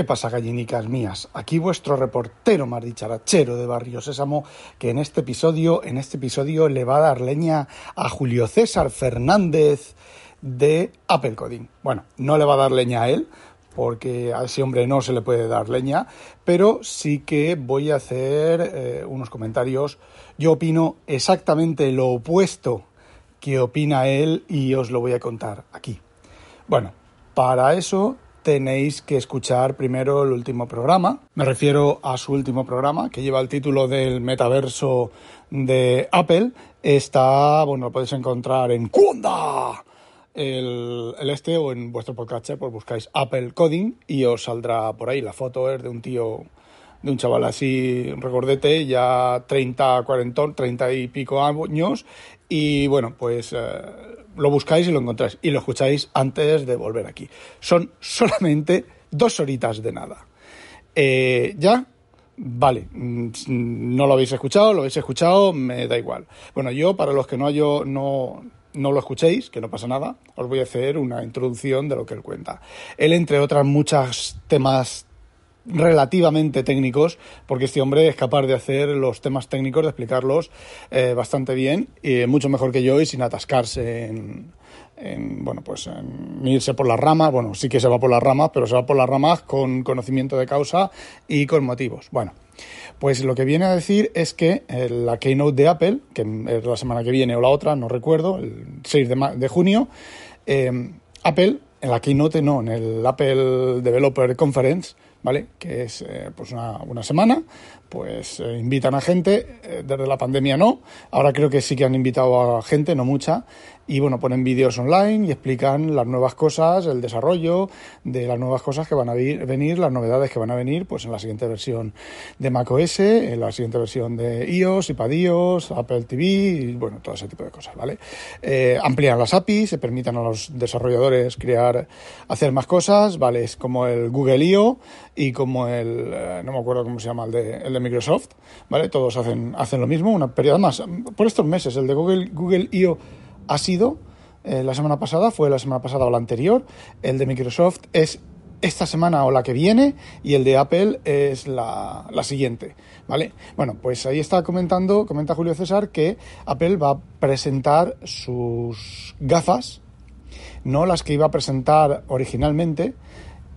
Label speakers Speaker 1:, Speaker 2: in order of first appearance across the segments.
Speaker 1: ¿Qué pasa, gallinicas mías? Aquí vuestro reportero más dicharachero de Barrio Sésamo, que en este episodio, en este episodio le va a dar leña a Julio César Fernández de Apple Coding. Bueno, no le va a dar leña a él, porque a ese hombre no se le puede dar leña, pero sí que voy a hacer eh, unos comentarios. Yo opino exactamente lo opuesto que opina él y os lo voy a contar aquí. Bueno, para eso tenéis que escuchar primero el último programa. Me refiero a su último programa, que lleva el título del metaverso de Apple. Está, bueno, lo podéis encontrar en el, el, este, o en vuestro podcast, pues buscáis Apple Coding y os saldrá por ahí. La foto es de un tío, de un chaval así, recordete, ya 30, 40, 30 y pico años. Y bueno, pues... Eh, lo buscáis y lo encontráis y lo escucháis antes de volver aquí. Son solamente dos horitas de nada. Eh, ¿Ya? Vale, mm, no lo habéis escuchado, lo habéis escuchado, me da igual. Bueno, yo, para los que no, yo, no, no lo escuchéis, que no pasa nada, os voy a hacer una introducción de lo que él cuenta. Él, entre otras muchas temas relativamente técnicos, porque este hombre es capaz de hacer los temas técnicos, de explicarlos eh, bastante bien, y mucho mejor que yo y sin atascarse en, bueno, pues en irse por las ramas. Bueno, sí que se va por las ramas, pero se va por las ramas con conocimiento de causa y con motivos. Bueno, pues lo que viene a decir es que eh, la keynote de Apple, que es la semana que viene o la otra, no recuerdo, el 6 de, junio, eh, Apple, en la keynote no, en el Apple Developer Conference, ¿vale? Que es eh, pues una, una, semana, pues eh, invitan a gente, eh, desde la pandemia no, ahora creo que sí que han invitado a gente, no mucha, y bueno, ponen vídeos online y explican las nuevas cosas, el desarrollo de las nuevas cosas que van a venir, las novedades que van a venir pues en la siguiente versión de macOS, en la siguiente versión de iOS, iPadOS, Apple TV y bueno, todo ese tipo de cosas, ¿vale? Eh, amplían las APIs, se permitan a los desarrolladores crear, hacer más cosas, ¿vale? Es como el Google I.O. y como el, eh, no me acuerdo cómo se llama, el de, el Microsoft, ¿vale? Todos hacen, hacen lo mismo, una periodo más, por estos meses, el de Google, Google I.O ha sido eh, la semana pasada, fue la semana pasada o la anterior, el de Microsoft es esta semana o la que viene y el de Apple es la, la, siguiente, ¿vale? Bueno, pues ahí está comentando, comenta Julio César que Apple va a presentar sus gafas, no las que iba a presentar originalmente,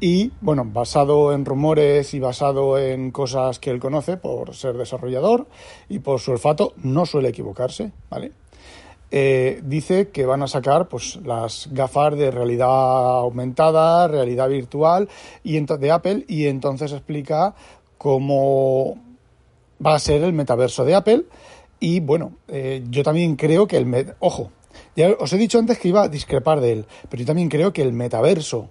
Speaker 1: y bueno, basado en rumores y basado en cosas que él conoce por ser desarrollador y por su olfato, no suele equivocarse, ¿vale? Eh, dice que van a sacar pues, las gafas de realidad aumentada, realidad virtual y de Apple y entonces explica cómo va a ser el metaverso de Apple y bueno, eh, yo también creo que el... Ojo, ya os he dicho antes que iba a discrepar de él, pero yo también creo que el metaverso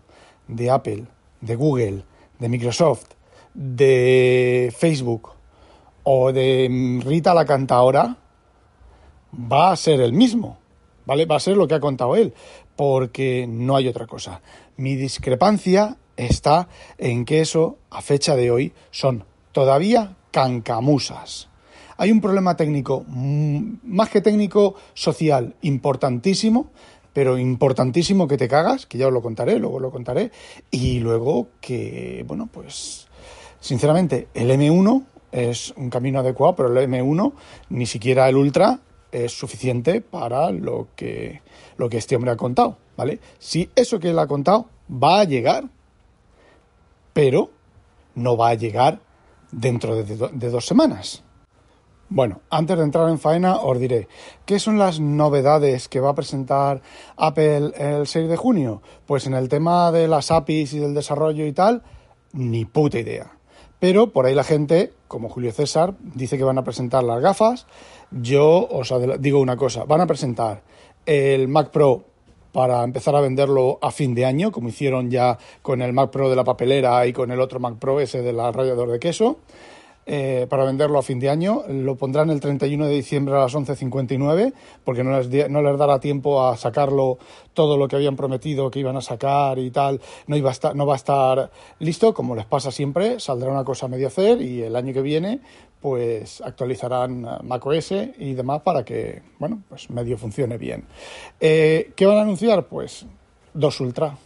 Speaker 1: de Apple, de Google, de Microsoft, de Facebook o de Rita la cantadora, va a ser el mismo, ¿vale? Va a ser lo que ha contado él, porque no hay otra cosa. Mi discrepancia está en que eso, a fecha de hoy, son todavía cancamusas. Hay un problema técnico, mm, más que técnico, social, importantísimo, pero importantísimo que te cagas, que ya os lo contaré, luego lo contaré, y luego que, bueno, pues, sinceramente, el M1 es un camino adecuado, pero el M1, ni siquiera el Ultra, es suficiente para lo que, lo que este hombre ha contado, ¿vale? Si eso que él ha contado va a llegar, pero no va a llegar dentro de, de dos semanas. Bueno, antes de entrar en faena os diré, ¿qué son las novedades que va a presentar Apple el 6 de junio? Pues en el tema de las APIs y del desarrollo y tal, ni puta idea. Pero por ahí la gente, como Julio César, dice que van a presentar las gafas. Yo os digo una cosa, van a presentar el Mac Pro para empezar a venderlo a fin de año, como hicieron ya con el Mac Pro de la papelera y con el otro Mac Pro ese del rallador de queso. Eh, para venderlo a fin de año. Lo pondrán el 31 de diciembre a las 11.59 porque no les, no les dará tiempo a sacarlo todo lo que habían prometido que iban a sacar y tal. No, iba a estar, no va a estar listo, como les pasa siempre. Saldrá una cosa a medio hacer y el año que viene pues actualizarán macOS y demás para que, bueno, pues medio funcione bien. Eh, ¿Qué van a anunciar? Pues dos Ultra.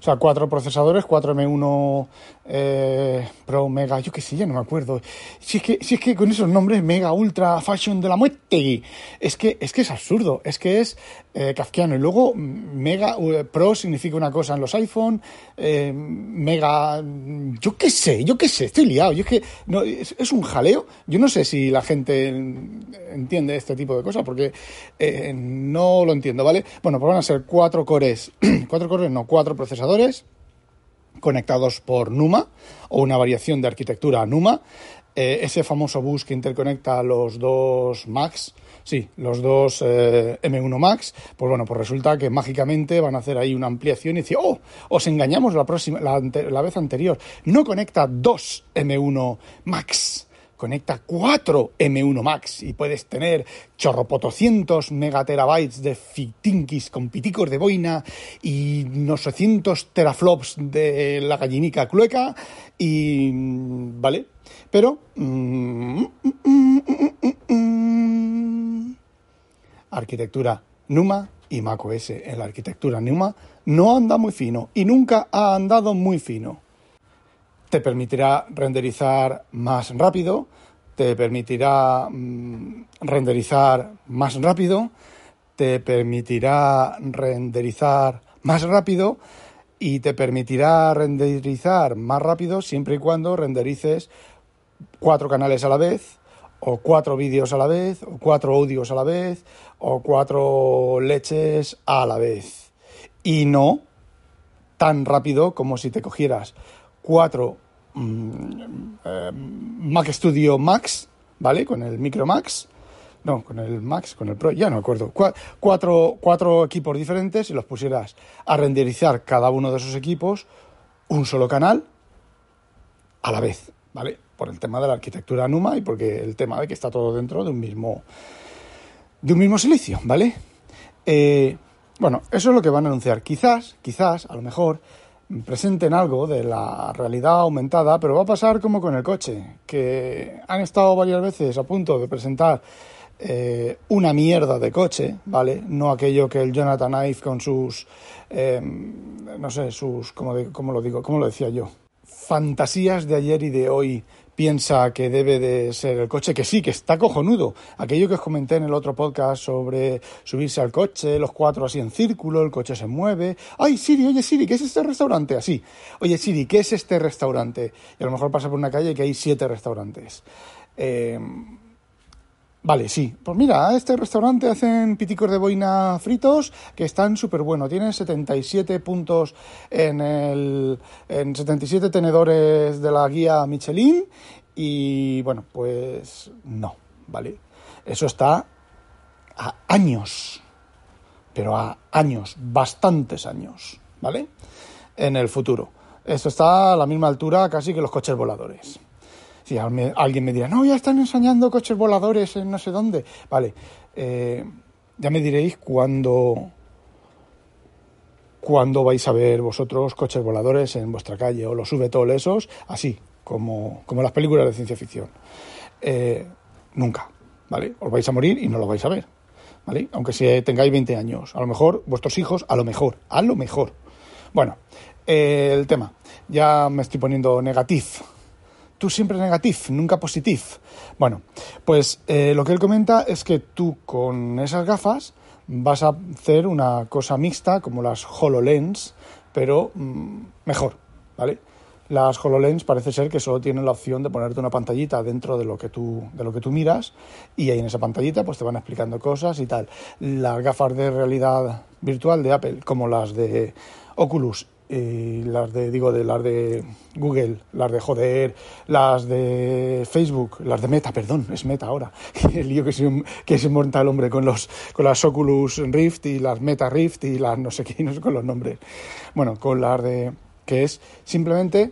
Speaker 1: O sea, cuatro procesadores, 4 M1 eh, Pro Mega, yo qué sé, ya no me acuerdo. Si es que, si es que con esos nombres, Mega, Ultra, Fashion de la muerte, es que es, que es absurdo, es que es eh, kafkiano. Y luego Mega Pro significa una cosa en los iPhone, eh, Mega, yo qué sé, yo qué sé, estoy liado. Yo es que es, un jaleo. Yo no sé si la gente entiende este tipo de cosas, porque eh, no lo entiendo, ¿vale? Bueno, pues van a ser cuatro cores, cuatro cores, no, cuatro procesadores conectados por NUMA o una variación de arquitectura NUMA. Eh, ese famoso bus que interconecta los dos Macs, sí, los dos eh, M1 Max, pues bueno, pues resulta que mágicamente van a hacer ahí una ampliación y decir, oh, os engañamos la, próxima, la, vez anterior, no conecta dos M1 Max conecta 4 M1 Max y puedes tener chorropotocientos megaterabytes de fitinkis con piticos de boina y no sé teraflops de la gallinica clueca y... ¿vale? Pero... Mm, mm, mm, arquitectura NUMA y macOS en la arquitectura NUMA no anda muy fino y nunca ha andado muy fino. Te permitirá renderizar más rápido, te permitirá mmm, renderizar más rápido, te permitirá renderizar más rápido y te permitirá renderizar más rápido siempre y cuando renderices cuatro canales a la vez o cuatro vídeos a la vez o cuatro audios a la vez o cuatro leches a la vez y no tan rápido como si te cogieras cuatro eh, Mac Studio Max, ¿vale? Con el Micro Max. No, con el Max, con el Pro, ya no me acuerdo. Cuatro, cuatro equipos diferentes y los pusieras a renderizar cada uno de esos equipos un solo canal a la vez, ¿vale? Por el tema de la arquitectura NUMA y porque el tema de que está todo dentro de un mismo, de un mismo silicio, ¿vale? Eh, bueno, eso es lo que van a anunciar. Quizás, quizás, a lo mejor, presenten algo de la realidad aumentada, pero va a pasar como con el coche, que han estado varias veces a punto de presentar eh, una mierda de coche, ¿vale? No aquello que el Jonathan Ive con sus, eh, no sé, sus, ¿cómo, de, ¿cómo lo digo? ¿Cómo lo decía yo? Fantasías de ayer y de hoy piensa que debe de ser el coche, que sí, que está cojonudo. Aquello que os comenté en el otro podcast sobre subirse al coche, los cuatro así en círculo, el coche se mueve. ¡Ay, Siri, oye Siri, ¿qué es este restaurante? Así. Oye Siri, ¿qué es este restaurante? Y a lo mejor pasa por una calle que hay siete restaurantes. Eh, Vale, sí. Pues mira, este restaurante hacen piticos de boina fritos que están súper buenos. Tienen 77 puntos en el. en 77 tenedores de la guía Michelin. Y bueno, pues no, ¿vale? Eso está a años. Pero a años, bastantes años, ¿vale? En el futuro. Esto está a la misma altura casi que los coches voladores. Alguien me dirá, no, ya están enseñando coches voladores en no sé dónde. Vale, eh, ya me diréis cuándo, cuándo vais a ver vosotros coches voladores en vuestra calle o los sube todos esos, así, como, como las películas de ciencia ficción. Eh, nunca, ¿vale? Os vais a morir y no lo vais a ver, ¿vale? Aunque si tengáis 20 años. A lo mejor vuestros hijos, a lo mejor, a lo mejor. Bueno, eh, el tema. Ya me estoy poniendo negativo tú siempre negativo, nunca positivo. Bueno, pues eh, lo que él comenta es que tú con esas gafas vas a hacer una cosa mixta como las HoloLens, pero mmm, mejor, ¿vale? Las HoloLens parece ser que solo tienen la opción de ponerte una pantallita dentro de lo que tú, de lo que tú miras y ahí en esa pantallita pues te van explicando cosas y tal. Las gafas de realidad virtual de Apple, como las de Oculus y las de, digo, de las de Google, las de joder, las de Facebook, las de Meta, perdón, es Meta ahora, el lío que se, que se monta el hombre con, los, con las Oculus Rift y las Meta Rift y las no sé qué, no sé con los nombres. Bueno, con las de, que es simplemente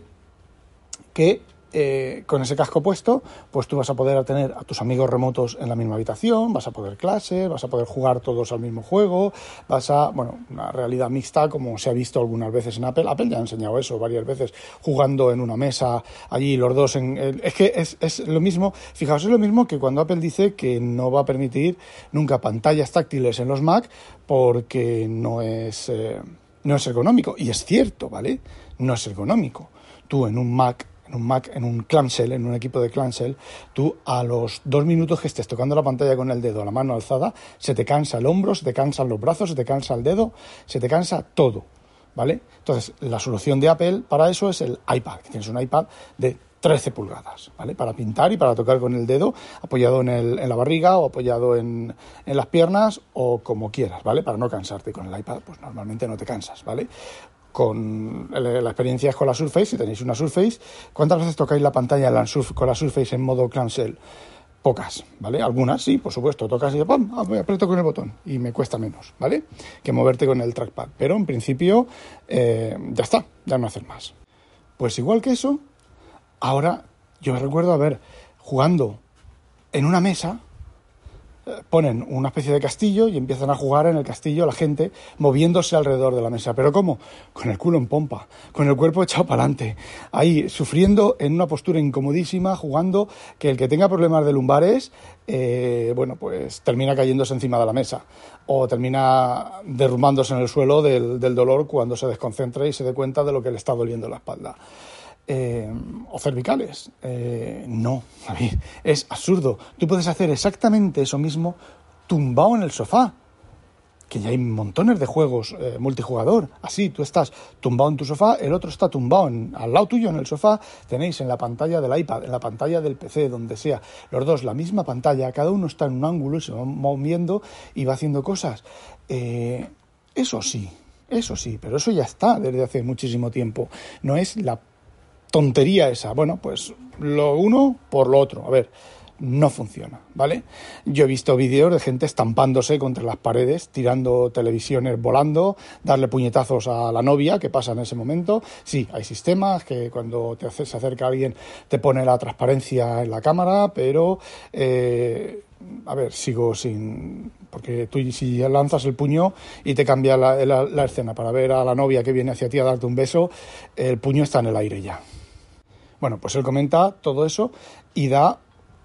Speaker 1: que eh, con ese casco puesto, pues tú vas a poder tener a tus amigos remotos en la misma habitación, vas a poder clase, vas a poder jugar todos al mismo juego, vas a, bueno, una realidad mixta como se ha visto algunas veces en Apple. Apple ya ha enseñado eso varias veces, jugando en una mesa allí los dos en... es que es, lo mismo, fijaos, es lo mismo que cuando Apple dice que no va a permitir nunca pantallas táctiles en los Mac porque no es... Eh, no es ergonómico. Y es cierto, ¿vale? No es ergonómico. Tú en un Mac en un Mac, en un clamshell, en un equipo de clamshell, tú a los dos minutos que estés tocando la pantalla con el dedo la mano alzada, se te cansa el hombro, se te cansan los brazos, se te cansa el dedo, se te cansa todo, ¿vale? Entonces, la solución de Apple para eso es el iPad, tienes un iPad de 13 pulgadas, ¿vale? Para pintar y para tocar con el dedo apoyado en, el, en la barriga o apoyado en, en, las piernas o como quieras, ¿vale? Para no cansarte con el iPad, pues normalmente no te cansas, ¿vale? Con la experiencia con la Surface, si tenéis una Surface, ¿cuántas veces tocáis la pantalla con la Surface en modo clamshell? Pocas, ¿vale? Algunas sí, por supuesto, tocas y ¡pum! Ah, aprieto con el botón y me cuesta menos, ¿vale? Que moverte con el trackpad. Pero en principio eh, ya está, ya no hacer más. Pues igual que eso, Ahora yo recuerdo a ver jugando en una mesa, eh, ponen una especie de castillo y empiezan a jugar en el castillo la gente moviéndose alrededor de la mesa. ¿Pero cómo? Con el culo en pompa, con el cuerpo echado para adelante, ahí sufriendo en una postura incomodísima, jugando que el que tenga problemas de lumbares, eh, bueno, pues termina cayéndose encima de la mesa o termina derrumbándose en el suelo del, dolor cuando se desconcentra y se dé cuenta de lo que le está doliendo la espalda. Eh, o cervicales. Eh, no, es absurdo. Tú puedes hacer exactamente eso mismo tumbado en el sofá. Que ya hay montones de juegos eh, multijugador. Así, tú estás tumbado en tu sofá, el otro está tumbado al lado tuyo en el sofá. Tenéis en la pantalla del iPad, en la pantalla del PC, donde sea, los dos la misma pantalla. Cada uno está en un ángulo y se va moviendo y va haciendo cosas. eso sí, eso sí, pero eso ya está desde hace muchísimo tiempo. No es la tontería esa. Bueno, pues lo uno por lo otro. A ver, no funciona, ¿vale? Yo he visto vídeos de gente estampándose contra las paredes, tirando televisiones volando, darle puñetazos a la novia, que pasa en ese momento. Sí, hay sistemas que cuando te se acerca alguien te pone la transparencia en la cámara, pero, eh, a ver, sigo sin... Porque tú si lanzas el puño y te cambia la, la escena para ver a la novia que viene hacia ti a darte un beso, el puño está en el aire ya. Bueno, pues él comenta todo eso y da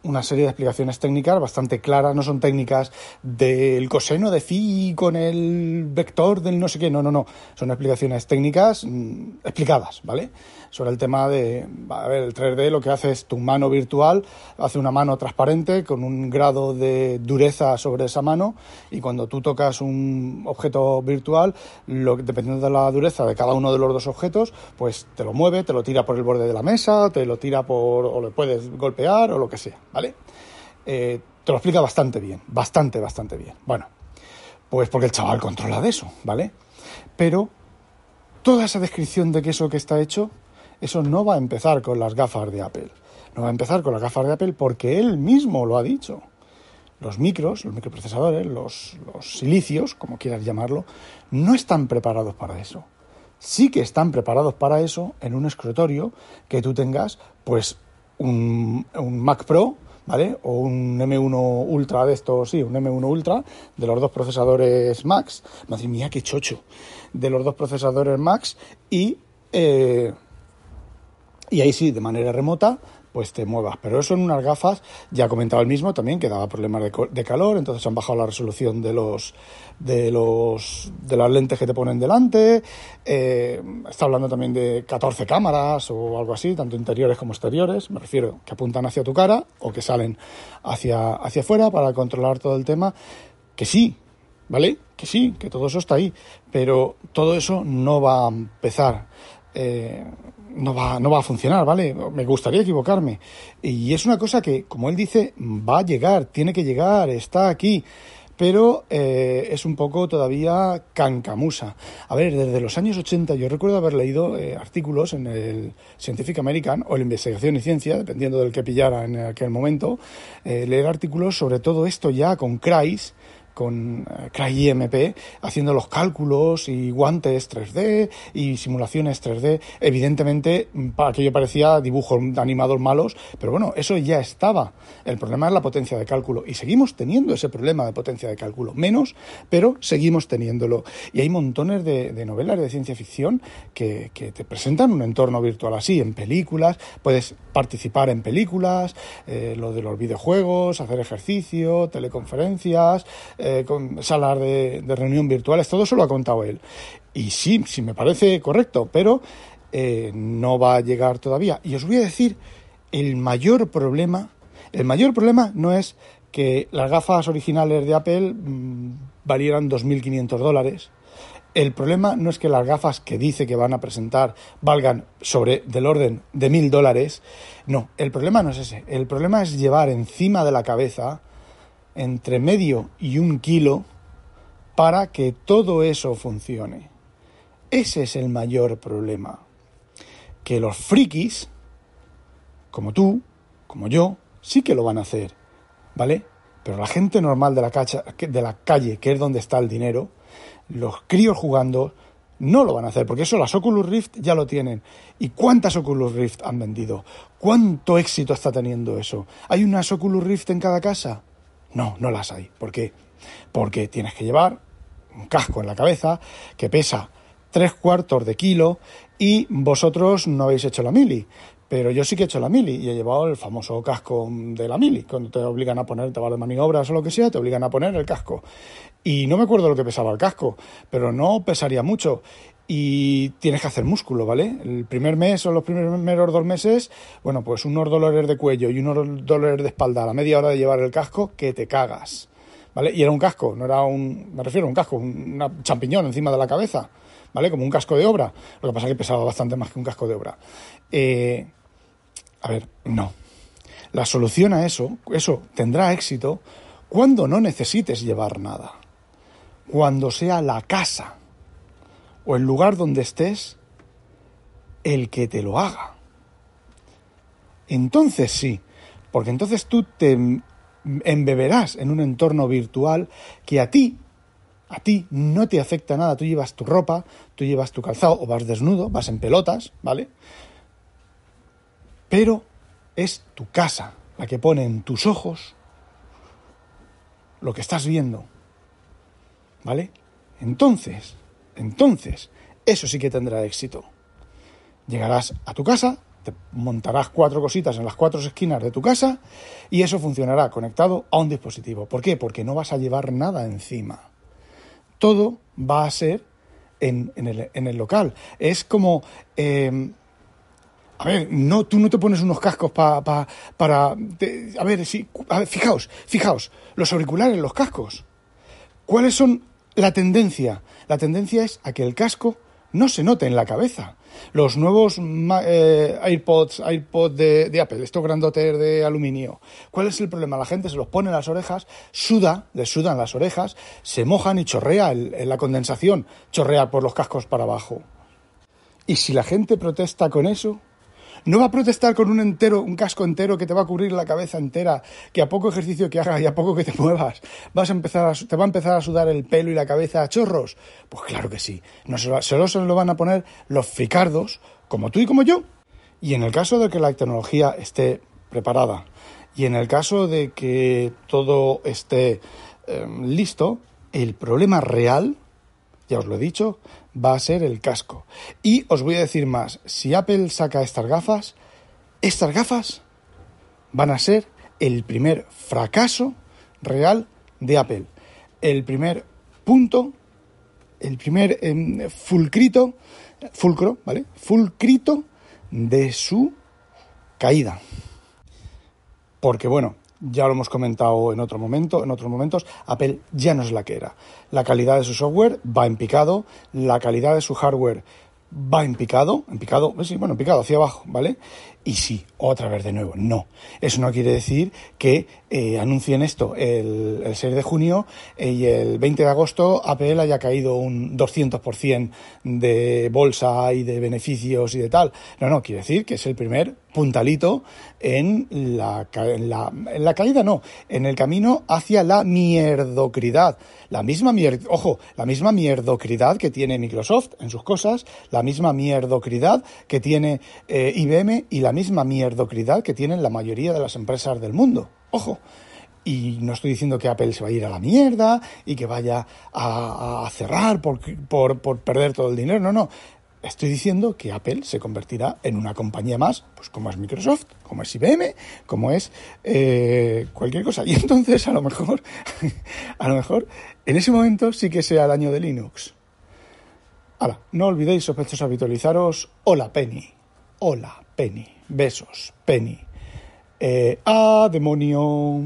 Speaker 1: una serie de explicaciones técnicas bastante claras, no son técnicas del coseno de phi con el vector del no sé qué, no, no, no, son explicaciones técnicas mm, explicadas, ¿vale? Sobre el tema de, a ver, el 3D lo que hace es tu mano virtual, hace una mano transparente con un grado de dureza sobre esa mano y cuando tú tocas un objeto virtual, lo, dependiendo de la dureza de cada uno de los dos objetos, pues te lo mueve, te lo tira por el borde de la mesa, te lo tira por, o le puedes golpear o lo que sea. ¿vale? Eh, te lo explica bastante bien, bastante, bastante bien. Bueno, pues porque el chaval controla de eso, ¿vale? Pero toda esa descripción de que eso que está hecho, eso no va a empezar con las gafas de Apple. No va a empezar con las gafas de Apple porque él mismo lo ha dicho. Los micros, los microprocesadores, los, silicios, como quieras llamarlo, no están preparados para eso. Sí que están preparados para eso en un escritorio que tú tengas, pues, un, Mac Pro ¿vale? O un M1 Ultra de estos, sí, un M1 Ultra de los dos procesadores Max. Madre qué chocho. De los dos procesadores Max y, eh, y ahí sí, de manera remota, pues te muevas. Pero eso en unas gafas, ya ha comentado el mismo también, que daba problemas de, calor, entonces han bajado la resolución de los de los de las lentes que te ponen delante. Eh, está hablando también de 14 cámaras o algo así, tanto interiores como exteriores, me refiero, que apuntan hacia tu cara o que salen hacia, hacia afuera para controlar todo el tema. Que sí, ¿vale? Que sí, que todo eso está ahí, pero todo eso no va a empezar. Eh, no va, no va a funcionar, ¿vale? Me gustaría equivocarme. Y es una cosa que, como él dice, va a llegar, tiene que llegar, está aquí. Pero eh, es un poco todavía cancamusa. A ver, desde los años 80 yo recuerdo haber leído eh, artículos en el Scientific American o en Investigación y Ciencia, dependiendo del que pillara en aquel momento, leer artículos sobre todo esto ya con CRIS, con eh, CryIMP haciendo los cálculos y guantes 3D y simulaciones 3D. Evidentemente, aquello parecía dibujos animados malos, pero bueno, eso ya estaba. El problema es la potencia de cálculo y seguimos teniendo ese problema de potencia de cálculo. Menos, pero seguimos teniéndolo. Y hay montones de, novelas de ciencia ficción que, te presentan un entorno virtual así, en películas, puedes participar en películas, eh, lo de los videojuegos, hacer ejercicio, teleconferencias, eh, con salas de, reunión virtuales, todo eso lo ha contado él. Y sí, sí me parece correcto, pero eh, no va a llegar todavía. Y os voy a decir, el mayor problema, el mayor problema no es que las gafas originales de Apple mmm, valieran 2.500 dólares. El problema no es que las gafas que dice que van a presentar valgan sobre del orden de mil dólares. No, el problema no es ese. El problema es llevar encima de la cabeza entre medio y un kilo para que todo eso funcione. Ese es el mayor problema. Que los frikis, como tú, como yo, sí que lo van a hacer, ¿vale? Pero la gente normal de la, cacha, de la calle, que es donde está el dinero, los críos jugando, no lo van a hacer, porque eso las Oculus Rift ya lo tienen. ¿Y cuántas Oculus Rift han vendido? ¿Cuánto éxito está teniendo eso? ¿Hay unas Oculus Rift en cada casa? No, no las hay. ¿Por qué? Porque tienes que llevar un casco en la cabeza que pesa tres cuartos de kilo y vosotros no habéis hecho la mili. Pero yo sí que he hecho la mili y he llevado el famoso casco de la mili. Cuando te obligan a poner, te de maniobras o lo que sea, te obligan a poner el casco. Y no me acuerdo lo que pesaba el casco, pero no pesaría mucho. Y tienes que hacer músculo, ¿vale? El primer mes o los primeros dos meses, bueno, pues unos dolores de cuello y unos dolores de espalda a la media hora de llevar el casco que te cagas. ¿Vale? Y era un casco, no era un, me refiero a un casco, un champiñón encima de la cabeza, ¿vale? Como un casco de obra. Lo que pasa es que pesaba bastante más que un casco de obra. Eh, a ver, no. La solución a eso, eso tendrá éxito cuando no necesites llevar nada. Cuando sea la casa o el lugar donde estés el que te lo haga. Entonces sí, porque entonces tú te embeberás en un entorno virtual que a ti, a ti no te afecta nada. Tú llevas tu ropa, tú llevas tu calzado o vas desnudo, vas en pelotas, ¿vale? pero es tu casa la que pone en tus ojos lo que estás viendo. ¿Vale? Entonces, entonces, eso sí que tendrá éxito. Llegarás a tu casa, te montarás cuatro cositas en las cuatro esquinas de tu casa y eso funcionará conectado a un dispositivo. ¿Por qué? Porque no vas a llevar nada encima. Todo va a ser en, el, local. Es como eh, a ver, no, tú no te pones unos cascos para... a ver, sí, fijaos, fijaos, los auriculares, los cascos. ¿Cuáles son la tendencia? La tendencia es a que el casco no se note en la cabeza. Los nuevos eh, AirPods, AirPods de, Apple, estos grandotes de aluminio. ¿Cuál es el problema? La gente se los pone en las orejas, suda, les sudan las orejas, se mojan y chorrea la condensación, chorrea por los cascos para abajo. Y si la gente protesta con eso, no va a protestar con un entero, un casco entero que te va a cubrir la cabeza entera, que a poco ejercicio que hagas y a poco que te muevas, vas a empezar a, te va a empezar a sudar el pelo y la cabeza a chorros. Pues claro que sí. No solo se lo van a poner los ficardos, como tú y como yo. Y en el caso de que la tecnología esté preparada y en el caso de que todo esté em, listo, el problema real, ya os lo he dicho, va a ser el casco. Y os voy a decir más, si Apple saca estas gafas, estas gafas van a ser el primer fracaso real de Apple. El primer punto, el primer em, fulcrito, fulcro, ¿vale? Fulcrito de su caída. Porque bueno, ya lo hemos comentado en otro momento, en otros momentos, Apple ya no es la que era. La calidad de su software va en picado, la calidad de su hardware va en picado, en picado, sí, bueno, en picado hacia abajo, ¿vale? Y sí, otra vez de nuevo, no. Eso no quiere decir que eh, anuncien esto el, el 6 de junio eh, y el 20 de agosto Apple haya caído un 200% de bolsa y de beneficios y de tal. No, no, quiere decir que es el primer puntalito en la, en la, en la caída, no, en el camino hacia la mierdocridad. La misma mierd, ojo, la misma mierdocridad que tiene Microsoft en sus cosas, la misma mierdocridad que tiene eh, IBM y la misma mierdocridad que tienen la mayoría de las empresas del mundo. Ojo. Y no estoy diciendo que Apple se va a ir a la mierda y que vaya a, cerrar por, por, perder todo el dinero. No, no. Estoy diciendo que Apple se convertirá en una compañía más, pues como es Microsoft, como es IBM, como es eh, cualquier cosa. Y entonces a lo mejor, a lo mejor, en ese momento sí que sea el año de Linux. Ahora, no olvidéis, sospechosos, habitualizaros. Hola, Penny. Hola, Penny. Besos, Penny. Eh, ¡Ah, demonio!